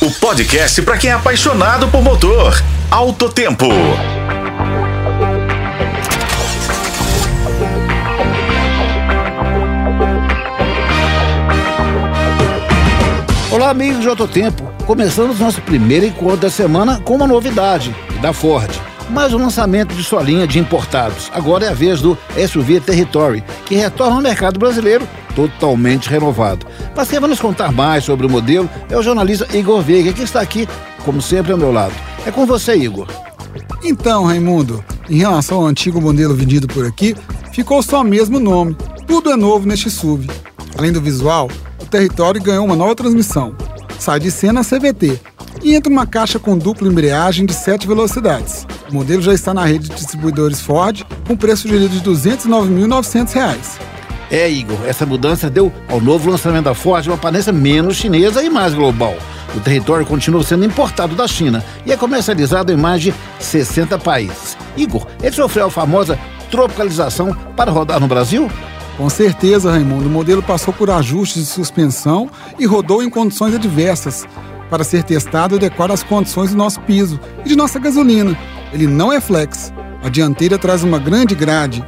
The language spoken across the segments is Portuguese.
O podcast para quem é apaixonado por motor. Alto Tempo. Olá, amigos de Alto Tempo. Começamos nosso primeiro encontro da semana com uma novidade da Ford. Mais um lançamento de sua linha de importados. Agora é a vez do SUV Territory, que retorna ao mercado brasileiro totalmente renovado. Mas quem vai nos contar mais sobre o modelo é o jornalista Igor Veiga, que está aqui, como sempre, ao meu lado. É com você, Igor. Então, Raimundo, em relação ao antigo modelo vendido por aqui, ficou só o mesmo nome. Tudo é novo neste SUV. Além do visual, o Território ganhou uma nova transmissão. Sai de cena CVT e entra uma caixa com dupla embreagem de 7 velocidades. O modelo já está na rede de distribuidores Ford, com preço sugerido de R$ 209.900. É, Igor, essa mudança deu ao novo lançamento da Ford uma aparência menos chinesa e mais global. O território continua sendo importado da China e é comercializado em mais de 60 países. Igor, ele sofreu a famosa tropicalização para rodar no Brasil? Com certeza, Raimundo. O modelo passou por ajustes de suspensão e rodou em condições adversas para ser testado e adequar às condições do nosso piso e de nossa gasolina. Ele não é flex. A dianteira traz uma grande grade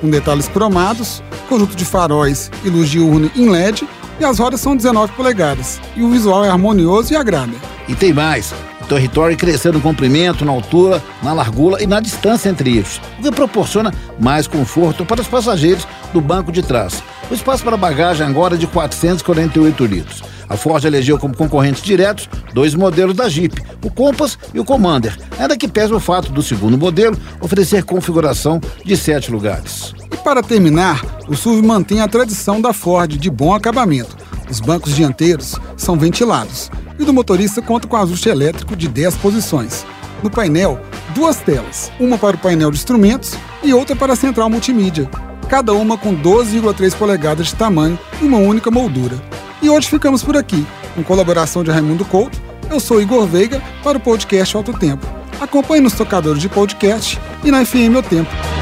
com detalhes cromados, conjunto de faróis e luz diurna em LED e as rodas são 19 polegadas. E o visual é harmonioso e agrada. E tem mais. Território crescendo no comprimento, na altura, na largura e na distância entre eixos, o que proporciona mais conforto para os passageiros do banco de trás. O espaço para bagagem agora é de 448 litros. A Ford elegeu como concorrentes diretos dois modelos da Jeep, o Compass e o Commander, ainda que pese o fato do segundo modelo oferecer configuração de sete lugares. E para terminar, o SUV mantém a tradição da Ford de bom acabamento. Os bancos dianteiros são ventilados e do motorista conta com ajuste elétrico de 10 posições. No painel, duas telas, uma para o painel de instrumentos e outra para a central multimídia, cada uma com 12,3 polegadas de tamanho e uma única moldura. E hoje ficamos por aqui, com colaboração de Raimundo Couto. Eu sou Igor Veiga para o podcast Alto Tempo. Acompanhe nos tocadores de podcast e na FM O Tempo.